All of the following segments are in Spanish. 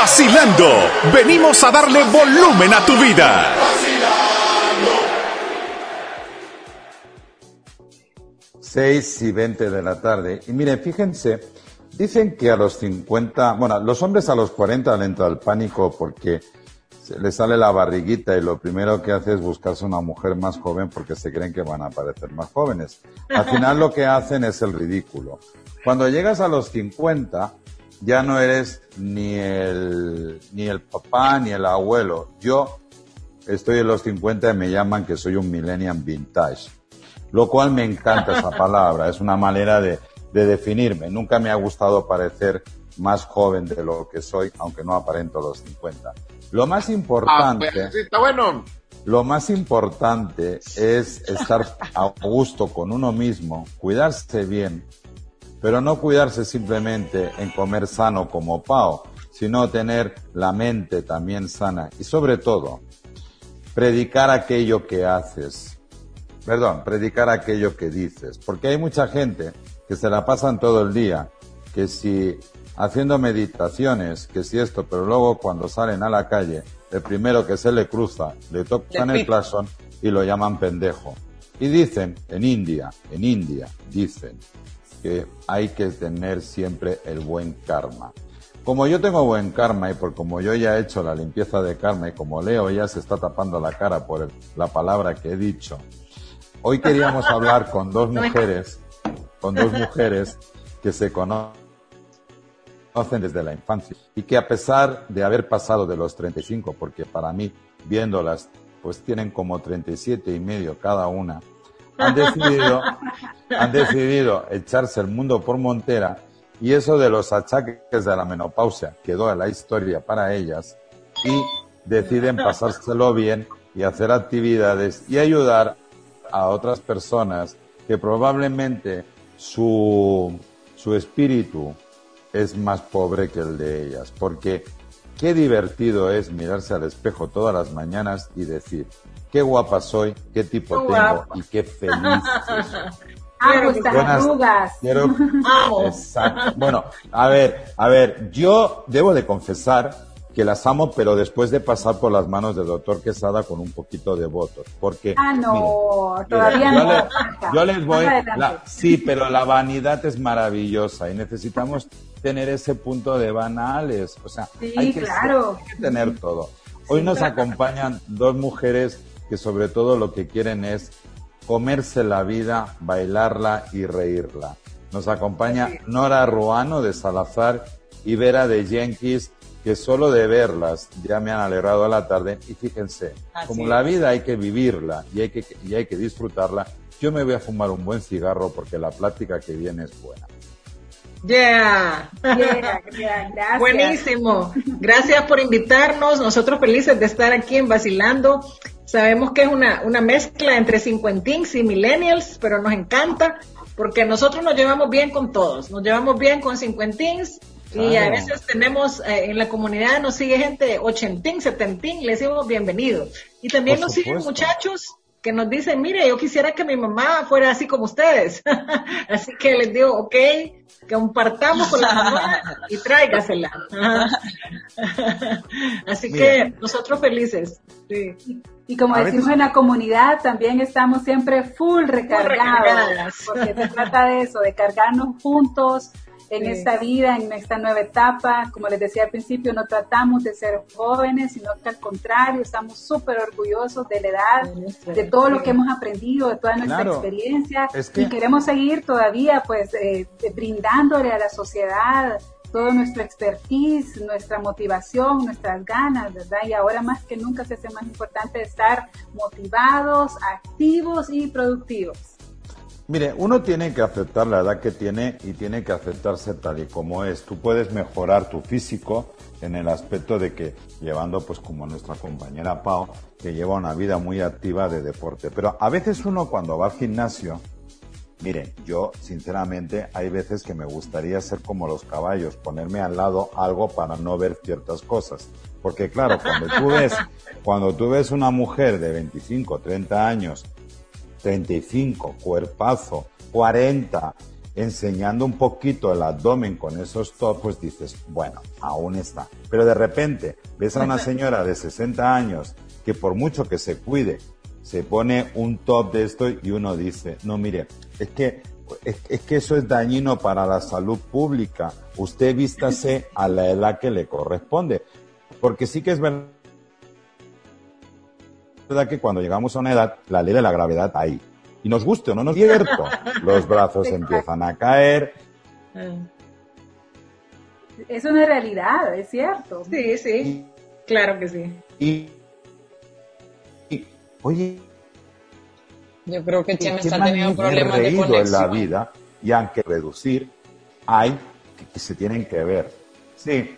Vacilando, venimos a darle volumen a tu vida. Seis y veinte de la tarde. Y miren, fíjense, dicen que a los 50, bueno, los hombres a los 40 le entra el pánico porque se les sale la barriguita y lo primero que hace es buscarse una mujer más joven porque se creen que van a parecer más jóvenes. Al final lo que hacen es el ridículo. Cuando llegas a los 50, ya no eres ni el, ni el papá ni el abuelo. Yo estoy en los 50 y me llaman que soy un millennial vintage. Lo cual me encanta esa palabra. Es una manera de, de definirme. Nunca me ha gustado parecer más joven de lo que soy, aunque no aparento los 50. Lo más importante. Ah, pues, sí, está bueno. Lo más importante es estar a gusto con uno mismo, cuidarse bien, pero no cuidarse simplemente en comer sano como Pau, sino tener la mente también sana y sobre todo, predicar aquello que haces. Perdón, predicar aquello que dices, porque hay mucha gente que se la pasan todo el día, que si haciendo meditaciones, que si esto, pero luego cuando salen a la calle, el primero que se le cruza, le tocan el claxon y lo llaman pendejo. Y dicen, en India, en India, dicen que hay que tener siempre el buen karma. Como yo tengo buen karma y por como yo ya he hecho la limpieza de karma y como Leo ya se está tapando la cara por el- la palabra que he dicho, hoy queríamos hablar con dos mujeres, con dos mujeres que se conocen desde la infancia y que a pesar de haber pasado de los 35, porque para mí, viéndolas, pues tienen como 37 y medio cada una, han decidido, han decidido echarse el mundo por montera y eso de los achaques de la menopausia quedó en la historia para ellas y deciden pasárselo bien y hacer actividades y ayudar a otras personas que probablemente su, su espíritu es más pobre que el de ellas, porque qué divertido es mirarse al espejo todas las mañanas y decir, qué guapa soy, qué tipo Qué tengo guapa. y qué feliz soy. Amo estas Buenas- arrugas. Quiero, Amo. Exacto. Bueno, a ver, a ver, yo debo de confesar que las amo, pero después de pasar por las manos del doctor Quesada con un poquito de votos, porque Ah, no, todavía no. yo les voy. La- sí, pero la vanidad es maravillosa y necesitamos tener ese punto de banales. O sea, Sí, hay, que, claro. hay que tener todo. Hoy nos acompañan dos mujeres que sobre todo lo que quieren es comerse la vida, bailarla y reírla. Nos acompaña Nora Ruano de Salazar y Vera de Jenkins, que solo de verlas ya me han alegrado a la tarde. Y fíjense, Así como es. la vida hay que vivirla y hay que, y hay que disfrutarla, yo me voy a fumar un buen cigarro porque la plática que viene es buena. Yeah. Yeah, yeah, gracias. Buenísimo. Gracias por invitarnos. Nosotros felices de estar aquí en Vacilando. Sabemos que es una, una mezcla entre cincuentins y millennials, pero nos encanta porque nosotros nos llevamos bien con todos. Nos llevamos bien con cincuentins y a veces tenemos eh, en la comunidad nos sigue gente ochentín, setentín, le decimos bienvenidos. Y también Por nos siguen muchachos que nos dicen, mire, yo quisiera que mi mamá fuera así como ustedes. así que les digo, ok, compartamos con la mamá y tráigasela. así que nosotros felices. Sí. Y como A decimos veces- en la comunidad, también estamos siempre full recargados, recargadas. porque se trata de eso, de cargarnos juntos en Sí. esta vida, en esta nueva etapa. Como les decía al principio, no tratamos de ser jóvenes, sino que al contrario, estamos súper orgullosos de la edad, de todo lo que hemos aprendido, de toda nuestra Claro. experiencia Es que- y queremos seguir todavía pues eh, eh, brindándole a la sociedad todo nuestro expertise, nuestra motivación, nuestras ganas, ¿verdad? Y ahora más que nunca se hace más importante estar motivados, activos y productivos. Mire, uno tiene que aceptar la edad que tiene y tiene que aceptarse tal y como es. Tú puedes mejorar tu físico en el aspecto de que llevando, pues como nuestra compañera Pau, que lleva una vida muy activa de deporte. Pero a veces uno cuando va al gimnasio, mire, yo sinceramente hay veces que me gustaría ser como los caballos, ponerme al lado algo para no ver ciertas cosas. Porque claro, cuando tú ves, cuando tú ves una mujer de 25, 30 años 35, cuerpazo, 40, enseñando un poquito el abdomen con esos tops, pues dices, bueno, aún está. Pero de repente ves a una señora de 60 años que por mucho que se cuide, se pone un top de esto y uno dice, no, mire, es que, es, que eso es dañino para la salud pública. Usted vístase a la edad que le corresponde. Porque sí que es verdad verdad que cuando llegamos a una edad, la ley de la gravedad ahí. Y nos guste o no nos divierto, los brazos empiezan a caer. Es una realidad, es cierto. Sí, sí, claro que sí. Y, oye, yo creo que Chema está teniendo problemas de conexión. en la vida y aunque reducir, hay que, se tienen que ver. Sí.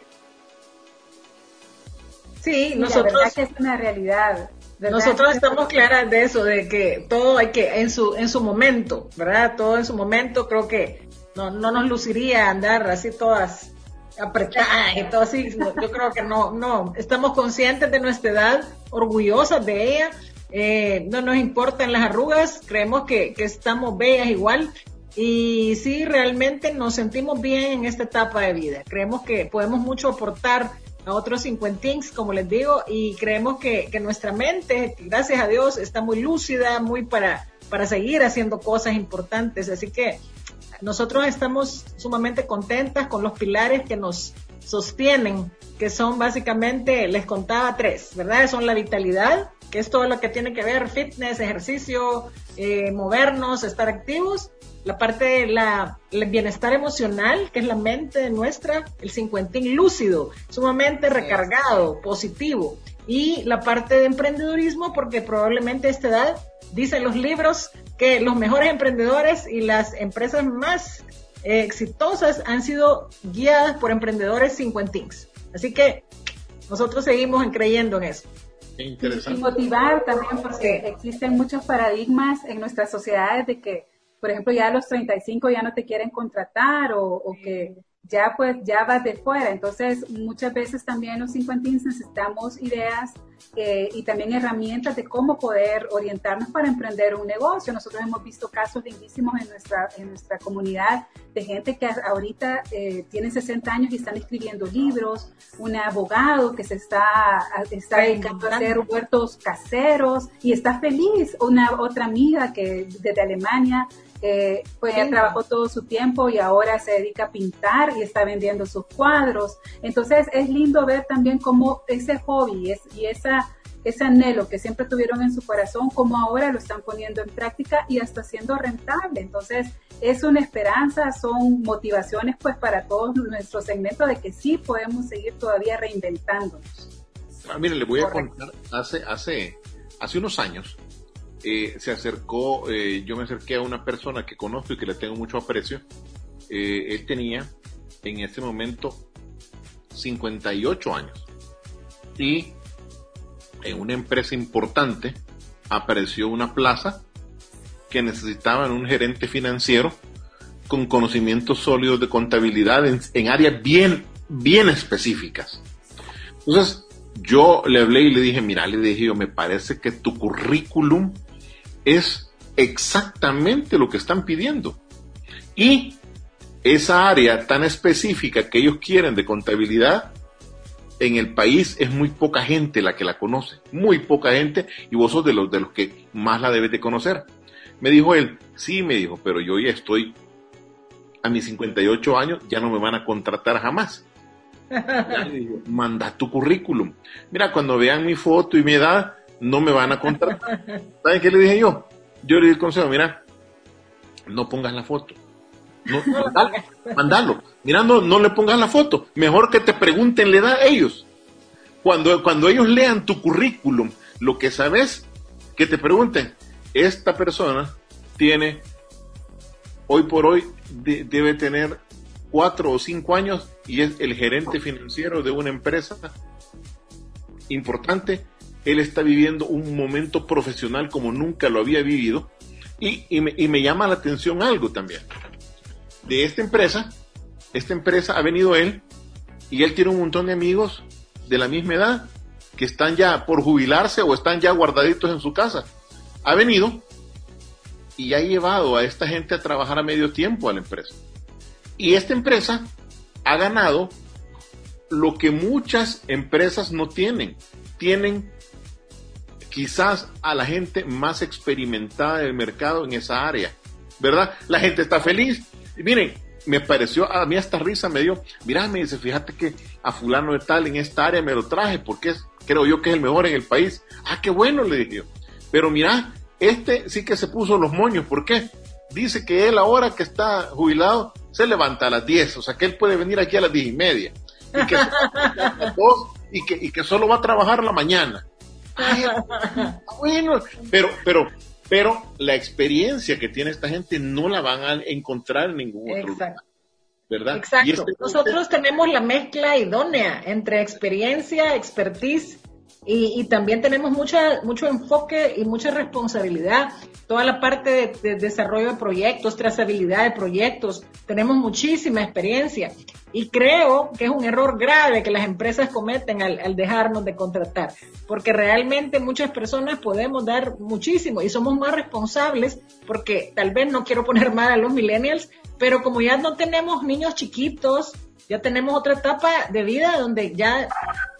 Sí, nosotros. La verdad que es una realidad. Nosotros estamos claras de eso, de que todo hay que, en su, en su momento, ¿verdad? Todo en su momento, creo que no, no nos luciría andar así todas apretadas y todo así. Yo creo que no, no. Estamos conscientes de nuestra edad, orgullosas de ella. Eh, no nos importan las arrugas, creemos que, que estamos bellas igual. Y sí, realmente nos sentimos bien en esta etapa de vida. Creemos que podemos mucho aportar a otros cincuentings, como les digo, y creemos que, que, nuestra mente, gracias a Dios, está muy lúcida, muy para, para seguir haciendo cosas importantes. Así que nosotros estamos sumamente contentas con los pilares que nos sostienen, que son básicamente, les contaba tres, ¿verdad? Son la vitalidad, que es todo lo que tiene que ver fitness, ejercicio, eh, movernos, estar activos la parte del bienestar emocional, que es la mente nuestra, el cincuentín lúcido, sumamente recargado, positivo. Y la parte de emprendedurismo, porque probablemente a esta edad, dicen los libros, que los mejores emprendedores y las empresas más eh, exitosas han sido guiadas por emprendedores cincuentins. Así que nosotros seguimos creyendo en eso. Y motivar también porque existen muchos paradigmas en nuestras sociedades de que por ejemplo, ya a los 35 ya no te quieren contratar o, o que ya pues ya vas de fuera. Entonces, muchas veces también los cincuentines necesitamos ideas eh, y también herramientas de cómo poder orientarnos para emprender un negocio. Nosotros hemos visto casos lindísimos en nuestra, en nuestra comunidad de gente que ahorita eh, tiene 60 años y están escribiendo libros, un abogado que se está, está dedicando a hacer huertos caseros y está feliz, una otra amiga que desde Alemania eh, pues ella trabajó todo su tiempo y ahora se dedica a pintar y está vendiendo sus cuadros. Entonces es lindo ver también cómo ese hobby es, y esa, ese anhelo que siempre tuvieron en su corazón, cómo ahora lo están poniendo en práctica y hasta siendo rentable. Entonces es una esperanza, son motivaciones pues para todos nuestros segmentos de que sí podemos seguir todavía reinventándonos. Ah, mire, le voy a contar, hace, hace, hace unos años, eh, se acercó, eh, yo me acerqué a una persona que conozco y que le tengo mucho aprecio. Eh, él tenía en ese momento 58 años. Y en una empresa importante apareció una plaza que necesitaban un gerente financiero con conocimientos sólidos de contabilidad en, en áreas bien, bien específicas. Entonces, yo le hablé y le dije, mira, le dije yo, me parece que tu currículum es exactamente lo que están pidiendo. Y esa área tan específica que ellos quieren de contabilidad, en el país es muy poca gente la que la conoce, muy poca gente, y vos sos de los, de los que más la debes de conocer. Me dijo él, sí, me dijo, pero yo ya estoy a mis 58 años, ya no me van a contratar jamás. manda tu currículum. Mira, cuando vean mi foto y mi edad, no me van a contratar. ¿Saben qué le dije yo? Yo le di el consejo, mira, no pongas la foto. No, mandalo, mandalo. Mira, no, no le pongas la foto. Mejor que te pregunten la edad a ellos. Cuando, cuando ellos lean tu currículum, lo que sabes, que te pregunten, esta persona tiene, hoy por hoy, de- debe tener cuatro o cinco años y es el gerente financiero de una empresa importante. Él está viviendo un momento profesional como nunca lo había vivido. Y, y me, me llama la atención algo también. De esta empresa, esta empresa ha venido él y él tiene un montón de amigos de la misma edad que están ya por jubilarse o están ya guardaditos en su casa. Ha venido y ha llevado a esta gente a trabajar a medio tiempo a la empresa. Y esta empresa ha ganado lo que muchas empresas no tienen. Tienen quizás a la gente más experimentada del mercado en esa área, ¿verdad? La gente está feliz. Y miren, me pareció, a mí hasta risa me dio, mira, me dice, fíjate que a fulano de tal en esta área me lo traje porque es, creo yo que es el mejor en el país. Ah, qué bueno, le dije yo. Pero mira, este sí que se puso los moños, ¿por qué? Dice que él ahora que está jubilado se levanta a las 10, o sea que él puede venir aquí a las 10 y media. Y que, y que solo va a trabajar la mañana. Bueno, pero, pero, pero la experiencia que tiene esta gente no la van a encontrar en ningún otro lugar. ¿verdad? Exacto. este- Nosotros tenemos la mezcla idónea entre experiencia, expertise y, también tenemos mucha, mucho enfoque y mucha responsabilidad. Toda la parte de, de desarrollo de proyectos, trazabilidad de proyectos, tenemos muchísima experiencia. Y creo que es un error grave que las empresas cometen al, al dejarnos de contratar, porque realmente muchas personas podemos dar muchísimo y somos más responsables, porque tal vez no quiero poner mal a los millennials, pero como ya no tenemos niños chiquitos, ya tenemos otra etapa de vida donde ya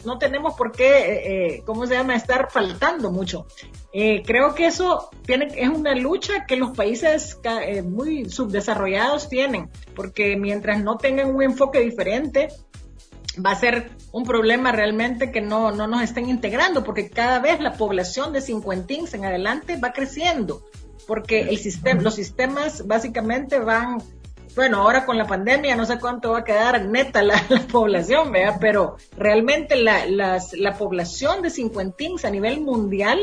no tenemos por qué, eh, eh, ¿cómo se llama?, estar faltando mucho. Eh, creo que eso tiene, es una lucha que los países eh, muy subdesarrollados tienen, porque mientras no tengan un enfoque diferente, va a ser un problema realmente que no, no nos estén integrando, porque cada vez la población de cincuentins en adelante va creciendo, porque el sistema, los sistemas básicamente van, bueno, ahora con la pandemia no sé cuánto va a quedar neta la, la población, pero realmente la, la población de cincuentins a nivel mundial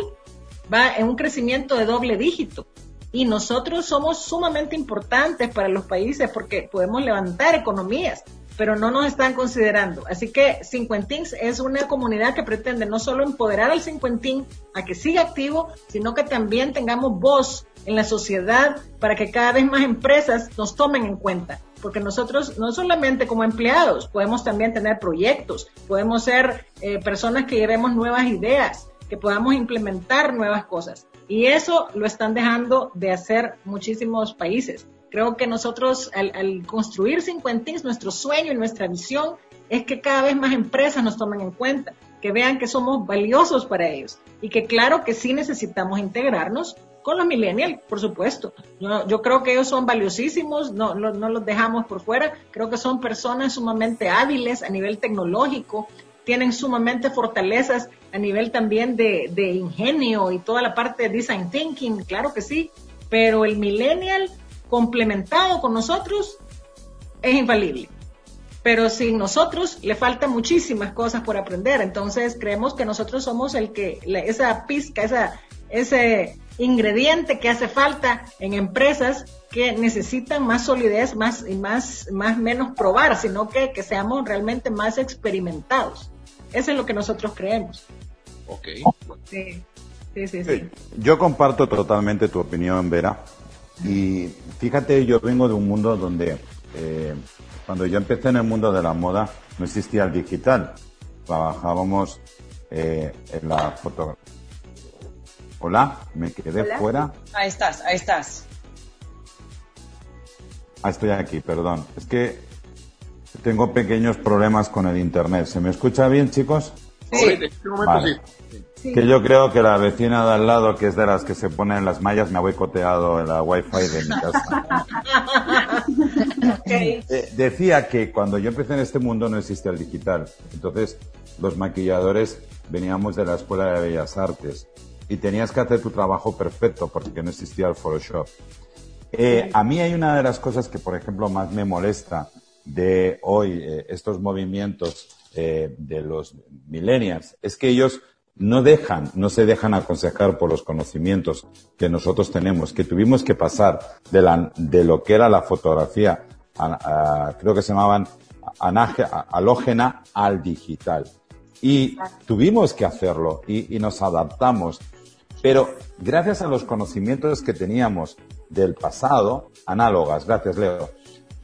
va en un crecimiento de doble dígito. Y nosotros somos sumamente importantes para los países porque podemos levantar economías, pero no nos están considerando. Así que Cincuentins es una comunidad que pretende no solo empoderar al cincuentín a que siga activo, sino que también tengamos voz en la sociedad para que cada vez más empresas nos tomen en cuenta. Porque nosotros no solamente como empleados, podemos también tener proyectos, podemos ser eh, personas que llevemos nuevas ideas, que podamos implementar nuevas cosas. Y eso lo están dejando de hacer muchísimos países. Creo que nosotros al, al construir Cincuentins, nuestro sueño y nuestra visión es que cada vez más empresas nos tomen en cuenta, que vean que somos valiosos para ellos y que claro que sí necesitamos integrarnos con los millennials, por supuesto. Yo, yo creo que ellos son valiosísimos, no, no, no los dejamos por fuera, creo que son personas sumamente hábiles a nivel tecnológico, tienen sumamente fortalezas a nivel también de, de ingenio y toda la parte de design thinking, claro que sí, pero el millennial complementado con nosotros es infalible. Pero sin nosotros le faltan muchísimas cosas por aprender. Entonces creemos que nosotros somos el que, la- esa pizca, esa, ese ingrediente que hace falta en empresas que necesitan más solidez, más y más, más menos probar, sino que, que seamos realmente más experimentados. Eso es lo que nosotros creemos. Ok. Sí, sí, sí. sí. Yo comparto totalmente tu opinión, Vera. Y fíjate, yo vengo de un mundo donde eh, cuando yo empecé en el mundo de la moda no existía el digital. Trabajábamos eh, en la fotografía. Hola, me quedé Hola. fuera. Ahí estás, ahí estás. Ah, estoy aquí, perdón. Es que tengo pequeños problemas con el internet. ¿Se me escucha bien, chicos? Ahorita, en este momento Vale. Sí. Que yo creo que la vecina de al lado, que es de las que se ponen las mallas, me ha boicoteado la wifi de mi casa. Eh, decía que cuando yo empecé en este mundo no existía el digital. Entonces, los maquilladores veníamos de la Escuela de Bellas Artes y tenías que hacer tu trabajo perfecto porque no existía el Photoshop. Eh, a mí hay una de las cosas que, por ejemplo, más me molesta de hoy, eh, estos movimientos eh, de los millennials, es que ellos no dejan, no se dejan aconsejar por los conocimientos que nosotros tenemos, que tuvimos que pasar de, la, de lo que era la fotografía, creo que se llamaban al digital. Y tuvimos que hacerlo y, y nos adaptamos. Pero gracias a los conocimientos que teníamos del pasado, análogas, gracias Leo,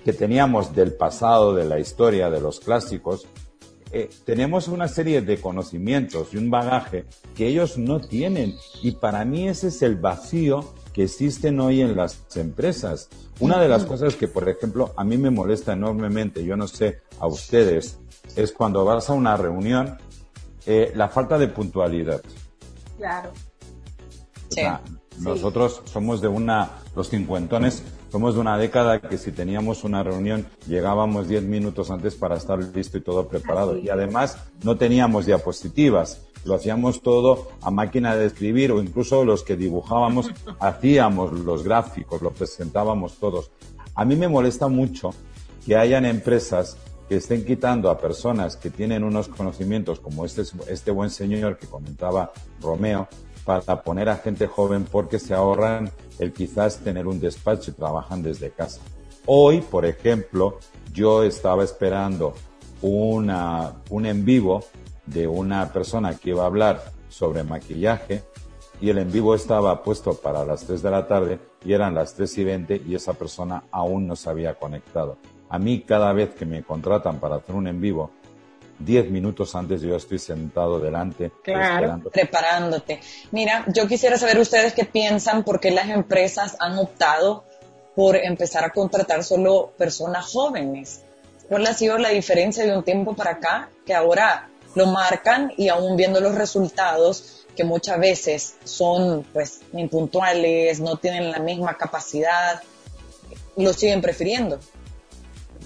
que teníamos del pasado, de la historia, de los clásicos, eh, tenemos una serie de conocimientos y un bagaje que ellos no tienen. Y para mí ese es el vacío que existen hoy en las empresas. Una de las cosas que, por ejemplo, a mí me molesta enormemente, yo no sé a ustedes, es cuando vas a una reunión, eh, la falta de puntualidad. Claro. nosotros somos de una, los cincuentones, somos de una década que si teníamos una reunión llegábamos diez minutos antes para estar listo y todo preparado. Y además no teníamos diapositivas, lo hacíamos todo a máquina de escribir o incluso los que dibujábamos hacíamos los gráficos, lo presentábamos todos. A mí me molesta mucho que hayan empresas que estén quitando a personas que tienen unos conocimientos como este, este buen señor que comentaba Romeo, para poner a gente joven porque se ahorran el quizás tener un despacho y trabajan desde casa. Hoy, por ejemplo, yo estaba esperando una, un en vivo de una persona que iba a hablar sobre maquillaje y el en vivo estaba puesto para las 3 de la tarde y eran las 3 y 20 y esa persona aún no se había conectado. A mí cada vez que me contratan para hacer un en vivo, diez minutos antes yo estoy sentado delante. Claro, preparándote. Mira, yo quisiera saber ustedes qué piensan, por qué las empresas han optado por empezar a contratar solo personas jóvenes. ¿Cuál ha sido la diferencia de un tiempo para acá? Que ahora lo marcan y aún viendo los resultados, que muchas veces son pues impuntuales, no tienen la misma capacidad, lo siguen prefiriendo.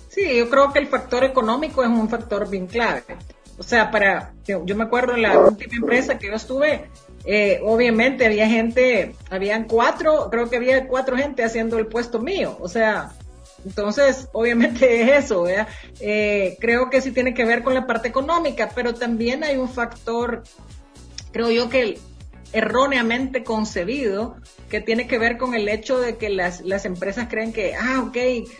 Sí, yo creo que el factor económico es un factor bien clave. O sea, para, yo, me acuerdo la última empresa que yo estuve, eh, obviamente había gente, habían cuatro, creo que había cuatro gente haciendo el puesto mío. O sea, entonces, obviamente es eso, ¿verdad? Eh, creo que sí tiene que ver con la parte económica, pero también hay un factor, creo yo que erróneamente concebido que tiene que ver con el hecho de que las, las empresas creen que, ah, ok,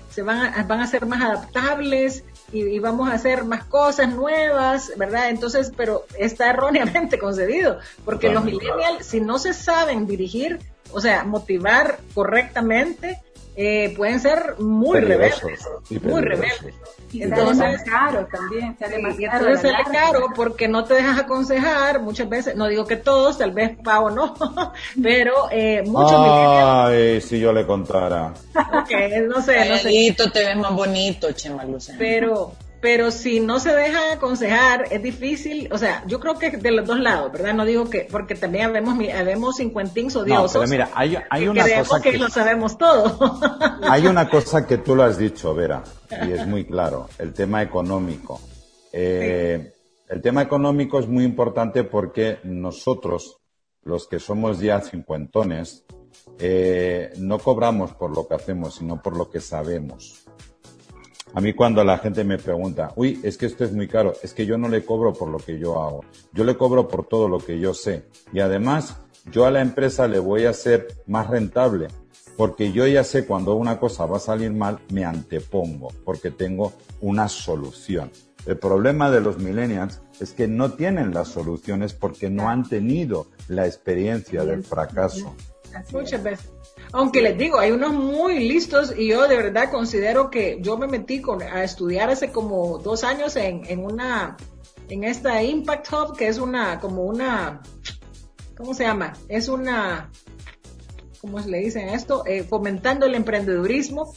se van a, van a ser más adaptables y, vamos a hacer más cosas nuevas, ¿verdad? Entonces, pero está erróneamente concebido, porque los millennials, si no se saben dirigir, o sea, motivar correctamente, eh, pueden ser muy rebeldes, muy rebeldes. entonces, caro también, sale más caro. Entonces sale caro porque no te dejas aconsejar muchas veces, no digo que todos, tal vez Pau no, pero eh, muchos Ay, si yo le contara. ok, no sé, no sé. te ves más bonito, Chema Pero, pero si no se deja aconsejar, es difícil, o sea, yo creo que de los dos lados, ¿verdad? No digo que, porque también vemos, vemos cincuentins odiosos. No, pero mira, hay, hay una cosa que, lo sabemos todo. hay una cosa que tú lo has dicho, Vera, y es muy claro, el tema económico. Eh, el tema económico es muy importante porque nosotros, los que somos ya cincuentones, eh, no cobramos por lo que hacemos, sino por lo que sabemos. A mí cuando la gente me pregunta, uy, es que esto es muy caro, es que yo no le cobro por lo que yo hago, yo le cobro por todo lo que yo sé. Y además, yo a la empresa le voy a hacer más rentable, porque yo ya sé cuando una cosa va a salir mal, me antepongo, porque tengo una solución. El problema de los millennials es que no tienen las soluciones porque no han tenido la experiencia del fracaso. Muchas veces. Aunque les digo, hay unos muy listos y yo de verdad considero que yo me metí con, a estudiar hace como dos años en, en una, en esta Impact Hub, que es una, como una, ¿cómo se llama? Es una, ¿cómo se le dicen esto? Eh, fomentando el emprendedurismo.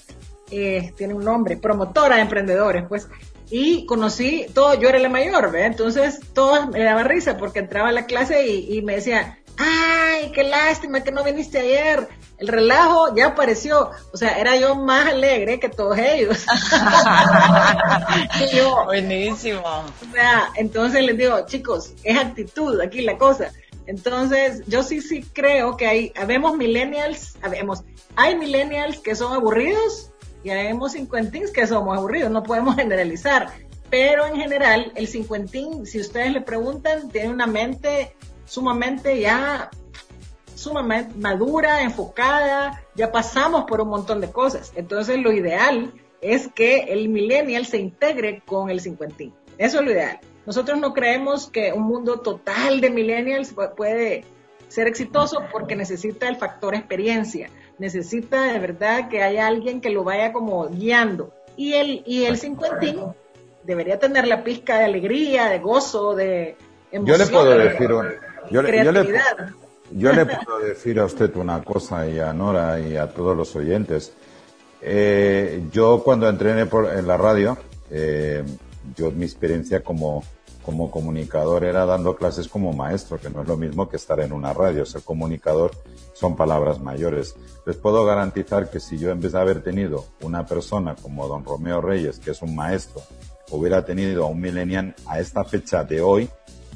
Eh, tiene un nombre, promotora de emprendedores, pues. Y conocí todo, yo era la mayor, ¿ve? Entonces, todos me daba risa porque entraba a la clase y, y me decía, ay, qué lástima que no viniste ayer el relajo ya apareció, o sea, era yo más alegre que todos ellos. Buenísimo. O sea, entonces les digo, chicos, es actitud aquí la cosa. Entonces, yo sí, sí creo que hay, habemos millennials, habemos, hay millennials que son aburridos y habemos cincuentins que somos aburridos, no podemos generalizar. Pero en general, el cincuentín, si ustedes le preguntan, tiene una mente sumamente ya sumamente madura, enfocada, ya pasamos por un montón de cosas. Entonces lo ideal es que el millennial se integre con el cincuentín. Eso es lo ideal. Nosotros no creemos que un mundo total de millennials puede ser exitoso porque necesita el factor experiencia, necesita de verdad que haya alguien que lo vaya como guiando. Y el, y el cincuentín debería tener la pizca de alegría, de gozo, de emoción. Yo le puedo decir, yo, yo le puedo decir a usted una cosa y a Nora y a todos los oyentes. Eh, yo cuando entrené por, en la radio, eh, yo mi experiencia como, como comunicador era dando clases como maestro, que no es lo mismo que estar en una radio. Ser comunicador son palabras mayores. Les puedo garantizar que si yo en vez de haber tenido una persona como don Romeo Reyes, que es un maestro, hubiera tenido a un millennial a esta fecha de hoy,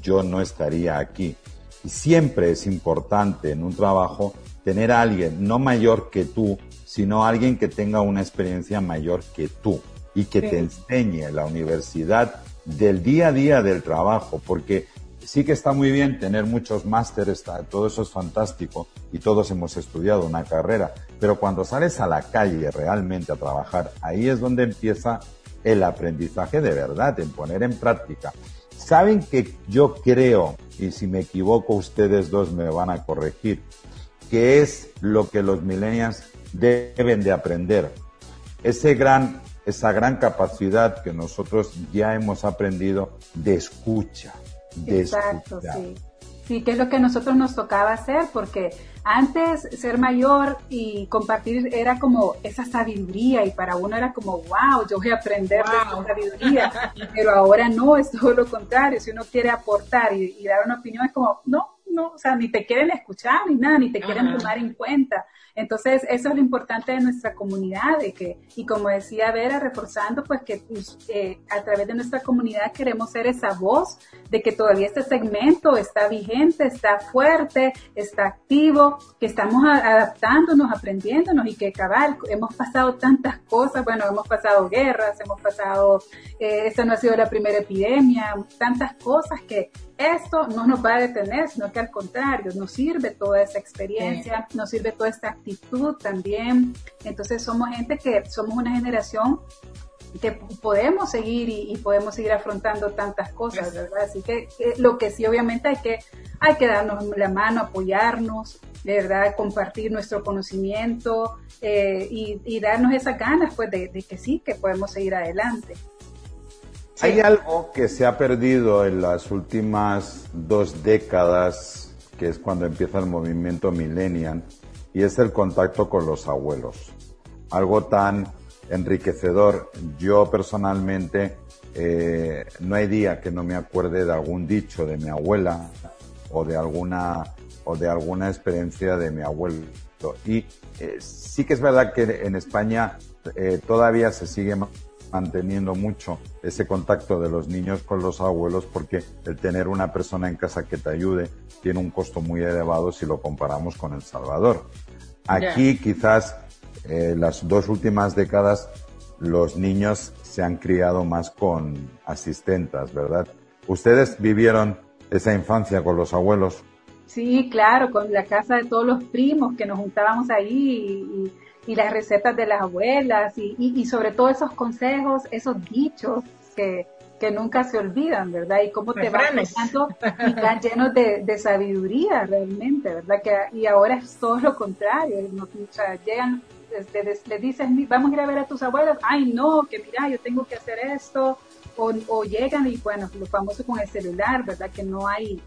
yo no estaría aquí. Y siempre es importante en un trabajo tener a alguien no mayor que tú, sino alguien que tenga una experiencia mayor que tú y que te enseñe la universidad del día a día del trabajo, porque sí que está muy bien tener muchos másteres, todo eso es fantástico y todos hemos estudiado una carrera, pero cuando sales a la calle realmente a trabajar, ahí es donde empieza el aprendizaje de verdad, en poner en práctica. Saben que yo creo, y si me equivoco ustedes dos me van a corregir, que es lo que los millennials deben de aprender. Ese gran, esa gran capacidad que nosotros ya hemos aprendido de escucha. De Exacto, sí. Sí, que es lo que a nosotros nos tocaba hacer, porque antes ser mayor y compartir era como esa sabiduría y para uno era como, wow, yo voy a aprender de esa sabiduría, pero ahora no, es todo lo contrario, si uno quiere aportar y, y dar una opinión es como, no, o sea, ni te quieren escuchar ni nada, ni te quieren tomar en cuenta. Entonces, eso es lo importante de nuestra comunidad, de que, y como decía Vera, reforzando, pues que pues, eh, a través de nuestra comunidad queremos ser esa voz de que todavía este segmento está vigente, está fuerte, está activo, que estamos adaptándonos, aprendiéndonos y que cabal, hemos pasado tantas cosas, bueno, hemos pasado guerras, hemos pasado, eh, esta no ha sido la primera epidemia, tantas cosas que esto no nos va a detener, sino que al contrario, nos sirve toda esa experiencia, nos sirve toda esta actitud también. Entonces somos gente que somos una generación que podemos seguir y, podemos seguir afrontando tantas cosas, ¿verdad? Así que lo que sí obviamente hay que, hay que darnos la mano, apoyarnos, de verdad, compartir nuestro conocimiento eh, y, darnos esas ganas pues de que sí, que podemos seguir adelante. Hay algo que se ha perdido en las últimas dos décadas, que es cuando empieza el movimiento millennial, y es el contacto con los abuelos. Algo tan enriquecedor. Yo personalmente eh, no hay día que no me acuerde de algún dicho de mi abuela o de alguna o de alguna experiencia de mi abuelo. Y eh, sí que es verdad que en España eh, todavía se sigue manteniendo mucho ese contacto de los niños con los abuelos porque el tener una persona en casa que te ayude tiene un costo muy elevado si lo comparamos con El Salvador. Aquí quizás eh, las dos últimas décadas los niños se han criado más con asistentas, ¿verdad? ¿Ustedes vivieron esa infancia con los abuelos? Sí, claro, con la casa de todos los primos que nos juntábamos ahí y, y las recetas de las abuelas y, y, sobre todo esos consejos, esos dichos que, que nunca se olvidan, ¿verdad? Y cómo te van tanto y están llenos de, de, sabiduría realmente, ¿verdad? Que, y ahora es todo lo contrario, o sea, llegan, le, dices, vamos a ir a ver a tus abuelos, ay no, que mira, yo tengo que hacer esto, o, o llegan y bueno, lo famoso con el celular, ¿verdad? Que no hay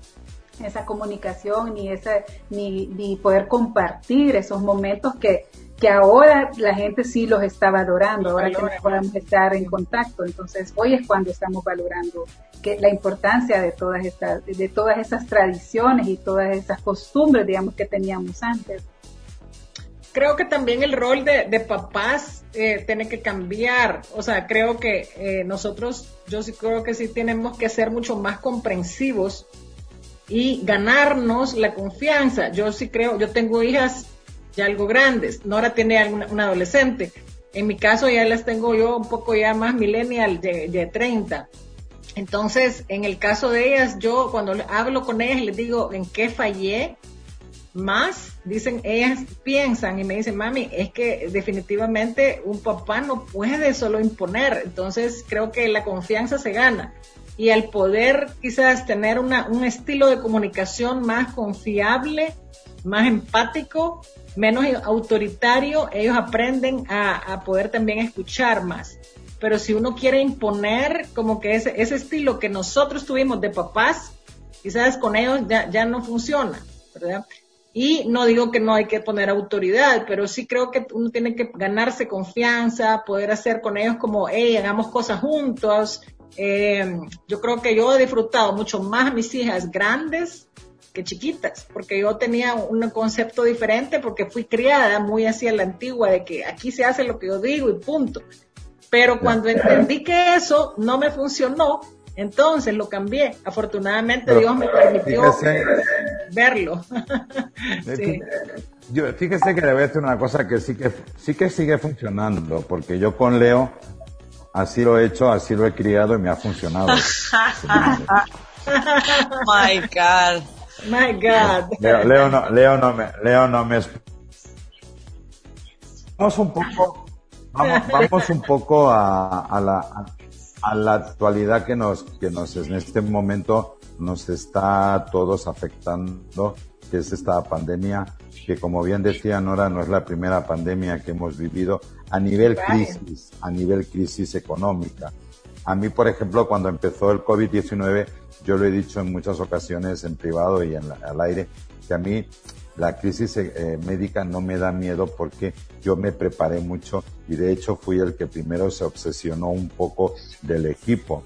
esa comunicación ni esa ni, ni poder compartir esos momentos que que ahora la gente sí los está valorando, ahora que podemos estar en contacto. Entonces, hoy es cuando estamos valorando que la importancia de todas estas, de todas esas tradiciones y todas esas costumbres, digamos, que teníamos antes. Creo que también el rol de, papás eh, tiene que cambiar. O sea, creo que eh, nosotros, yo sí creo que sí tenemos que ser mucho más comprensivos y ganarnos la confianza. Yo sí creo, yo tengo hijas ya algo grandes, Nora tiene alguna, una adolescente, en mi caso ya las tengo yo un poco ya más millennial de, de 30. Entonces, en el caso de ellas, yo cuando hablo con ellas les digo en qué fallé, más, dicen, ellas piensan y me dicen, mami, es que definitivamente un papá no puede solo imponer, entonces creo que la confianza se gana. Y al poder quizás tener una, un estilo de comunicación más confiable, más empático, menos autoritario, ellos aprenden a, a poder también escuchar más. Pero si uno quiere imponer como que ese, ese estilo que nosotros tuvimos de papás, quizás con ellos ya, ya no funciona, ¿verdad? Y no digo que no hay que poner autoridad, pero sí creo que uno tiene que ganarse confianza, poder hacer con ellos como, hey, hagamos cosas juntos. Eh, yo creo que yo he disfrutado mucho más a mis hijas grandes que chiquitas, porque yo tenía un concepto diferente, porque fui criada muy hacia la antigua, de que aquí se hace lo que yo digo y punto. Pero cuando entendí que eso no me funcionó, entonces lo cambié. Afortunadamente Dios me permitió verlo. yo, fíjese que le voy a decir una cosa que sí que sí que sigue funcionando, porque yo con Leo así lo he hecho, así lo he criado y me ha funcionado. My God. My God. Leo, no, Leo no me, Leo no me. Vamos un poco, vamos, vamos un poco a, a la, a la actualidad que nos, que nos en este momento nos está a todos afectando, que es esta pandemia, que como bien decía Nora, no es la primera pandemia que hemos vivido a nivel crisis, a nivel crisis económica. A mí, por ejemplo, cuando empezó el COVID-19, yo lo he dicho en muchas ocasiones en privado y al aire, que a mí la crisis eh, médica no me da miedo porque yo me preparé mucho y de hecho fui el que primero se obsesionó un poco del equipo.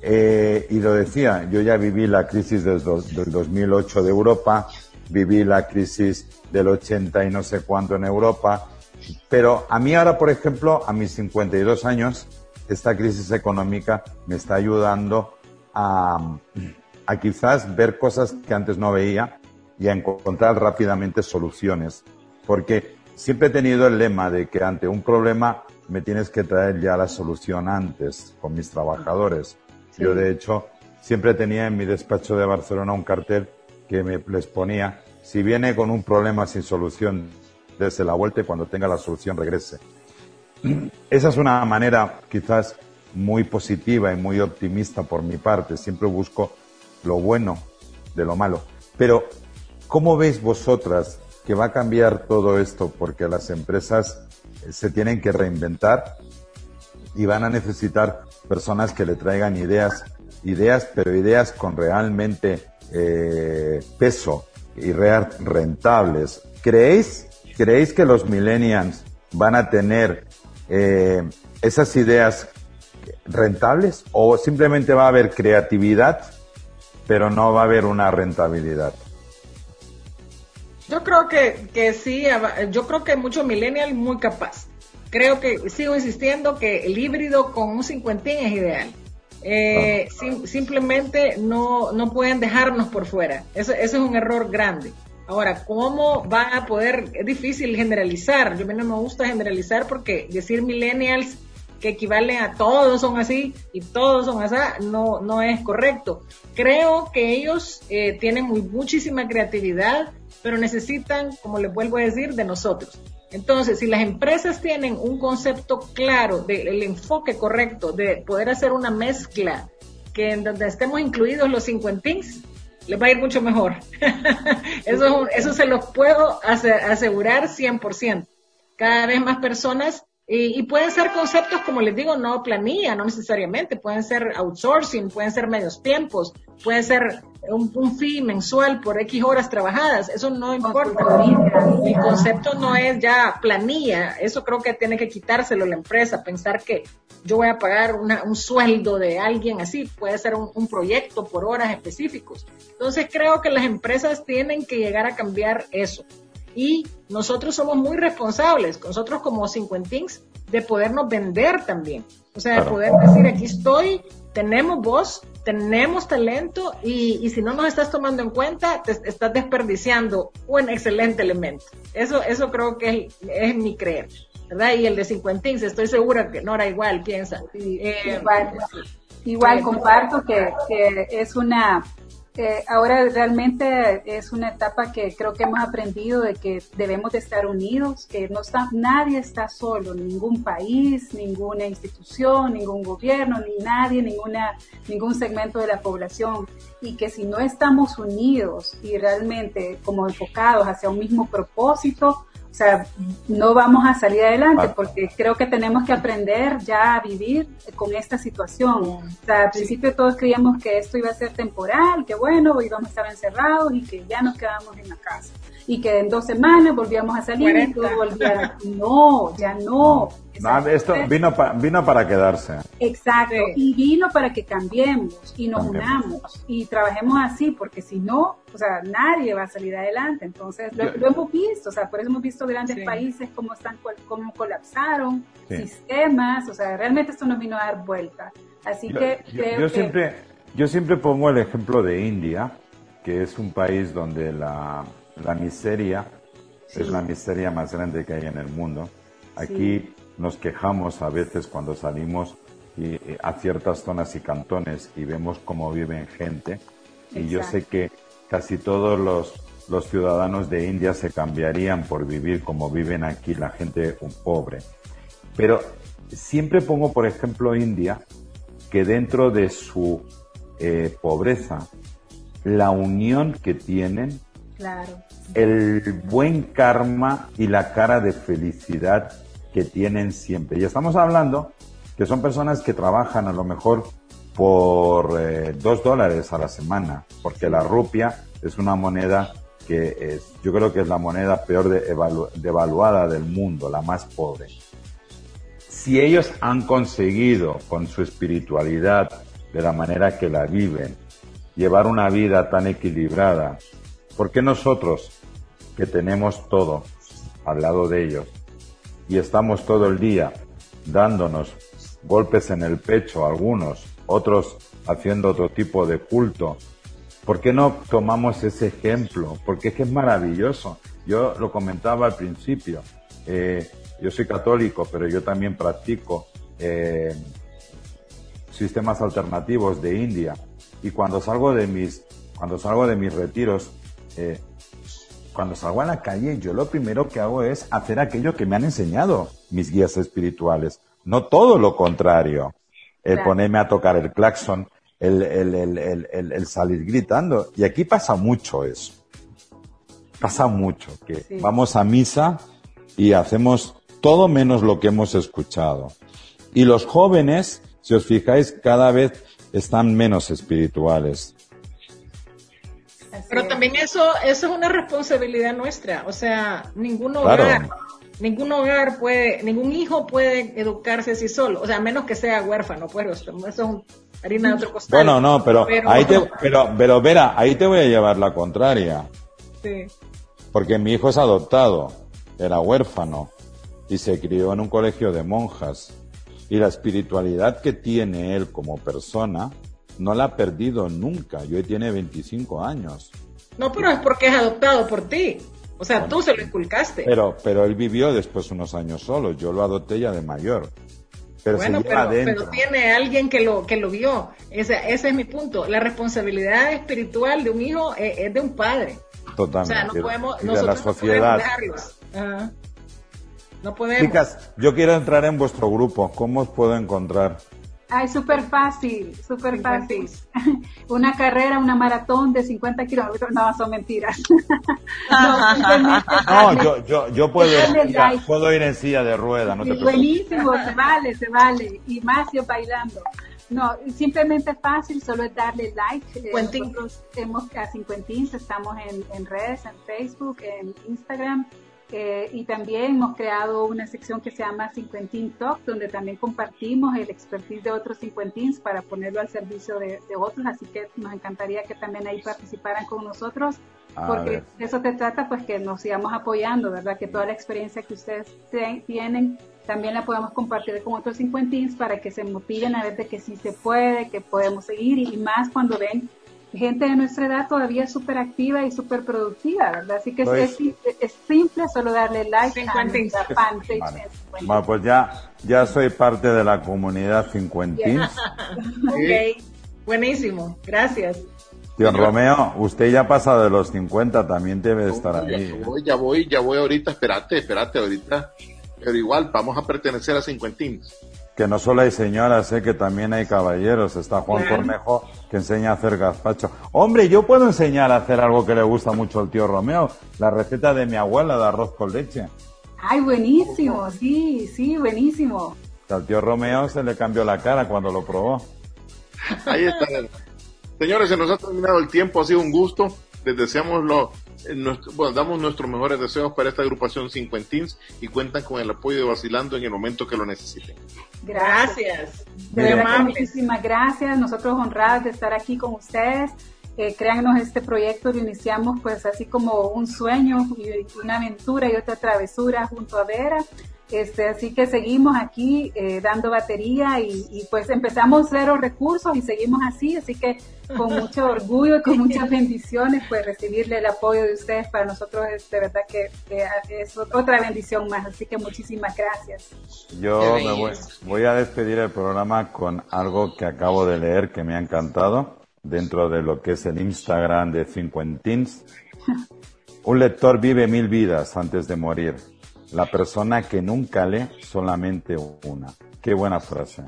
Eh, y lo decía, yo ya viví la crisis del, del 2008 de Europa, viví la crisis del 80 y no sé cuánto en Europa, pero a mí ahora, por ejemplo, a mis 52 años, esta crisis económica me está ayudando a, a quizás ver cosas que antes no veía y a encontrar rápidamente soluciones. Porque siempre he tenido el lema de que ante un problema me tienes que traer ya la solución antes con mis trabajadores. Yo, de hecho, siempre tenía en mi despacho de Barcelona un cartel que me les ponía, si viene con un problema sin solución, desde la vuelta y cuando tenga la solución regrese. Esa es una manera quizás muy positiva y muy optimista por mi parte. Siempre busco lo bueno de lo malo. Pero ¿Cómo veis vosotras que va a cambiar todo esto? Porque las empresas eh, se tienen que reinventar y van a necesitar personas que le traigan ideas, ideas, pero ideas con realmente eh, peso y real, rentables. ¿Creéis, ¿Creéis que los millennials van a tener eh, esas ideas rentables o simplemente va a haber creatividad, pero no va a haber una rentabilidad? Yo creo que, que sí, yo creo que mucho millennial muy capaz. Creo que sigo insistiendo que el híbrido con un cincuentín es ideal. Eh, simplemente no, no pueden dejarnos por fuera. Eso, eso es un error grande. Ahora, ¿cómo van a poder? Es difícil generalizar. Yo a mí no me gusta generalizar porque decir millennials que equivalen a todos son así y todos son así, no, no es correcto. Creo que ellos eh, tienen muy, muchísima creatividad, pero necesitan, como les vuelvo a decir, de nosotros. Entonces, si las empresas tienen un concepto claro del enfoque correcto, de poder hacer una mezcla que en donde estemos incluidos los cincuentins, les va a ir mucho mejor. eso, eso se los puedo asegurar 100%. Cada vez más personas y, pueden ser conceptos, como les digo, no planilla, no necesariamente, pueden ser outsourcing, pueden ser medios tiempos, puede ser un, un fee mensual por X horas trabajadas, eso no importa. El concepto no es ya planilla, eso creo que tiene que quitárselo la empresa, pensar que yo voy a pagar un sueldo de alguien así, puede ser un, un proyecto por horas específicos. Entonces creo que las empresas tienen que llegar a cambiar eso y nosotros somos muy responsables, nosotros como cincuentings, de podernos vender también. O sea, de poder decir, aquí estoy, tenemos voz, tenemos talento y, y, si no nos estás tomando en cuenta, te estás desperdiciando un excelente elemento. Eso, eso creo que es, es mi creer. ¿verdad? Y el de Cincuentins, estoy segura que Nora igual piensa. Eh, igual, comparto que, que es una, eh, ahora realmente es una etapa que creo que hemos aprendido de que debemos de estar unidos, que no está, nadie está solo, ningún país, ninguna institución, ningún gobierno, ni nadie, ninguna, ningún segmento de la población, y que si no estamos unidos y realmente como enfocados hacia un mismo propósito, sea, no vamos a salir adelante porque creo que tenemos que aprender ya a vivir con esta situación. O sea, al principio todos creíamos que esto iba a ser temporal, que bueno, íbamos a estar encerrados y que ya nos quedamos en la casa y que en dos semanas volvíamos a salir y todo volvía. No, ya no. esto vino, vino para quedarse. Exacto, y vino para que cambiemos y nos unamos y trabajemos así, porque si no, o sea, nadie va a salir adelante. Entonces, lo, hemos visto, o sea, por eso hemos visto grandes países como están, cómo colapsaron, sistemas, o sea, realmente esto nos vino a dar vuelta. Así que yo, siempre, yo siempre pongo el ejemplo de India, que es un país donde la la miseria es la miseria más grande que hay en el mundo. Aquí nos quejamos a veces cuando salimos a ciertas zonas y cantones y vemos cómo viven gente. Y yo sé que casi todos los, los ciudadanos de India se cambiarían por vivir como viven aquí la gente pobre. Pero siempre pongo, por ejemplo, India, que dentro de su eh, pobreza, la unión que tienen Claro. El buen karma y la cara de felicidad que tienen siempre. Y estamos hablando que son personas que trabajan a lo mejor por eh, dos dólares a la semana, porque la rupia es una moneda que es, yo creo que es la moneda peor de devaluada del mundo, la más pobre. Si ellos han conseguido con su espiritualidad, de la manera que la viven, llevar una vida tan equilibrada, ¿Por qué nosotros, que tenemos todo al lado de ellos, y estamos todo el día dándonos golpes en el pecho algunos, otros haciendo otro tipo de culto, ¿por qué no tomamos ese ejemplo? Porque es que es maravilloso. Yo lo comentaba al principio. Eh, yo soy católico, pero yo también practico eh, sistemas alternativos de India. Y cuando salgo de mis, cuando salgo de mis retiros, eh, cuando salgo a la calle, yo lo primero que hago es hacer aquello que me han enseñado mis guías espirituales, no todo lo contrario. El ponerme a tocar el claxon, el, el, salir gritando. Y aquí pasa mucho eso. Pasa mucho, que vamos a misa y hacemos todo menos lo que hemos escuchado. Y los jóvenes, si os fijáis, cada vez están menos espirituales. Pero también eso, eso es una responsabilidad nuestra. O sea, ningún hogar, ningún hogar puede, ningún hijo puede educarse así solo. O sea, a menos que sea huérfano, pues eso es harina de otro costal. Bueno, no, pero, ahí te, pero, pero Vera, ahí te voy a llevar la contraria. Sí. Porque mi hijo es adoptado, era huérfano y se crió en un colegio de monjas. Y la espiritualidad que tiene él como persona no la ha perdido nunca. Y hoy tiene 25 años. No, pero es porque es adoptado por ti. O sea, tú se lo inculcaste. Pero, pero él vivió después unos años solo. Yo lo adopté ya de mayor. Pero bueno, pero, tiene alguien que lo, que lo vio. Ese, ese es mi punto. La responsabilidad espiritual de un hijo es, de un padre. Totalmente. O sea, no podemos, nosotros de la sociedad. No No podemos. Chicas, yo quiero entrar en vuestro grupo. ¿Cómo os puedo encontrar? Ay, súper fácil, súper fácil. Una carrera, una maratón de 50 kilómetros, no, son mentiras. no, yo, yo, yo puedo, ir, puedo ir en silla de rueda, no te Buenísimo, se vale, se vale. Y más yo bailando. No, simplemente fácil, solo es darle like. Eh, nosotros hemos a Cincuentins, estamos en, en redes, en Facebook, en Instagram, eh, y también hemos creado una sección que se llama Cincuentín Talk, donde también compartimos el expertise de otros cincuentins para ponerlo al servicio de, otros. Así que nos encantaría que también ahí participaran con nosotros. porque de eso te trata, pues que nos sigamos apoyando, ¿verdad? Que toda la experiencia que ustedes tienen también la podamos compartir con otros cincuentins para que se motiven a ver de que sí se puede, que podemos seguir y más cuando ven gente de nuestra edad todavía súper activa y súper productiva, ¿verdad? Así que es, es, simple solo darle like a nuestra fanpage. Bueno, pues ya, ya soy parte de la comunidad cincuentín. ok, buenísimo, gracias. Tío Romeo, usted ya ha pasado de los 50, también debe estar ahí. Ya voy, ya voy, ya voy ahorita, espérate, espérate ahorita. Pero igual, vamos a pertenecer a cincuentín que no solo hay señoras, sé que también hay caballeros. Está Juan Cornejo que enseña a hacer gazpacho. Hombre, yo puedo enseñar a hacer algo que le gusta mucho al tío Romeo, la receta de mi abuela de arroz con leche. Ay, buenísimo, sí, sí, buenísimo. Al tío Romeo se le cambió la cara cuando lo probó. Ahí está. Señores, se nos ha terminado el tiempo, ha sido un gusto. Les deseamos lo, bueno, damos nuestros mejores deseos para esta agrupación Cincuentins y cuentan con el apoyo de Vacilando en el momento que lo necesiten. Gracias. De verdad muchísimas gracias. Nosotros honrados de estar aquí con ustedes. Eh, créanos, este proyecto lo iniciamos pues así como un sueño y una aventura y otra travesura junto a Vera. Este, así que seguimos aquí eh, dando batería y, pues empezamos cero recursos y seguimos así, así que con mucho orgullo y con muchas bendiciones pues recibirle el apoyo de ustedes para nosotros es de verdad que, es otra bendición más, así que muchísimas gracias. Yo me voy, voy a despedir el programa con algo que acabo de leer que me ha encantado dentro de lo que es el Instagram de Cincuentins. Un lector vive mil vidas antes de morir la persona que nunca lee solamente una. Qué buena frase.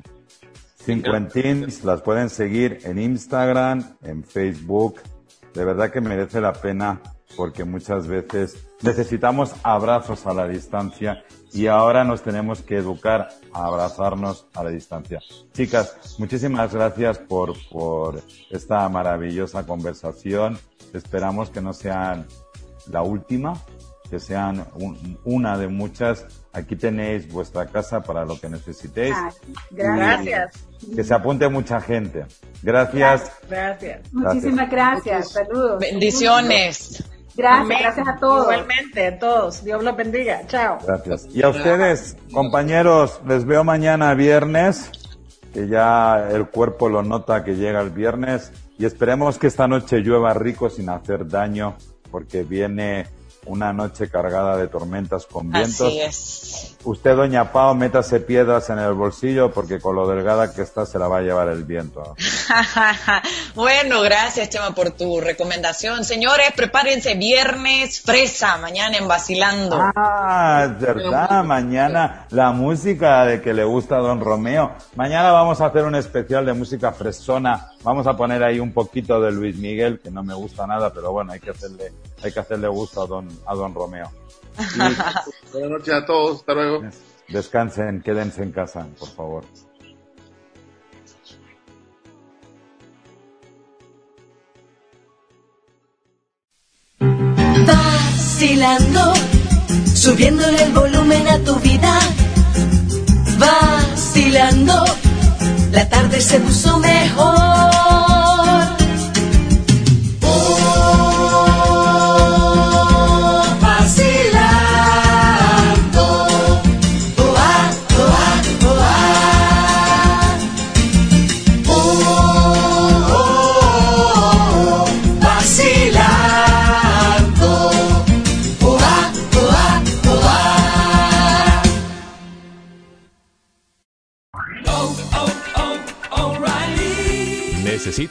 Cincuentins las pueden seguir en Instagram, en Facebook. De verdad que merece la pena porque muchas veces necesitamos abrazos a la distancia y ahora nos tenemos que educar a abrazarnos a la distancia. Chicas, muchísimas gracias por, por esta maravillosa conversación. Esperamos que no sea la última, que sean una de muchas. Aquí tenéis vuestra casa para lo que necesitéis. gracias. Que se apunte mucha gente. Gracias. Gracias. Muchísimas gracias. Saludos. Bendiciones. Gracias, gracias a todos. Igualmente, a todos. Dios los bendiga. Chao. Gracias. Y a ustedes, compañeros, les veo mañana viernes, que ya el cuerpo lo nota que llega el viernes. Y esperemos que esta noche llueva rico sin hacer daño, porque viene una noche cargada de tormentas con vientos. Así es. Usted, doña Pao, métase piedras en el bolsillo porque con lo delgada que está se la va a llevar el viento. bueno, gracias, Chema, por tu recomendación. Señores, prepárense viernes fresa, mañana en Vacilando. Ah, es verdad, mañana la música de que le gusta a don Romeo. Mañana vamos a hacer un especial de música fresona. Vamos a poner ahí un poquito de Luis Miguel, que no me gusta nada, pero bueno, hay que hacerle, hay que hacerle gusto a don, a don Romeo. Buenas noches a todos, hasta luego. Descansen, quédense en casa, por favor. Vacilando, subiéndole el volumen a tu vida. Vacilando, la tarde se puso mejor.